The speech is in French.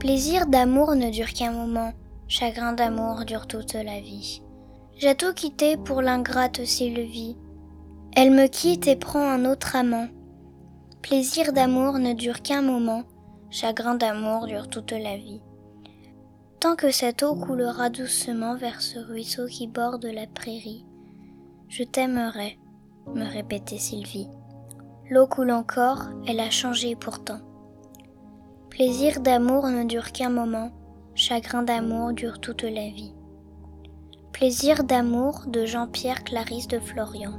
Plaisir d'amour ne dure qu'un moment, chagrin d'amour dure toute la vie. J'ai tout quitté pour l'ingrate Sylvie. Elle me quitte et prend un autre amant. Plaisir d'amour ne dure qu'un moment, chagrin d'amour dure toute la vie. Tant que cette eau coulera doucement vers ce ruisseau qui borde la prairie, je t'aimerai, me répétait Sylvie. L'eau coule encore, elle a changé pourtant. Plaisir d'amour ne dure qu'un moment, chagrin d'amour dure toute la vie. Plaisir d'amour de Jean-Pierre Clarisse de Florian.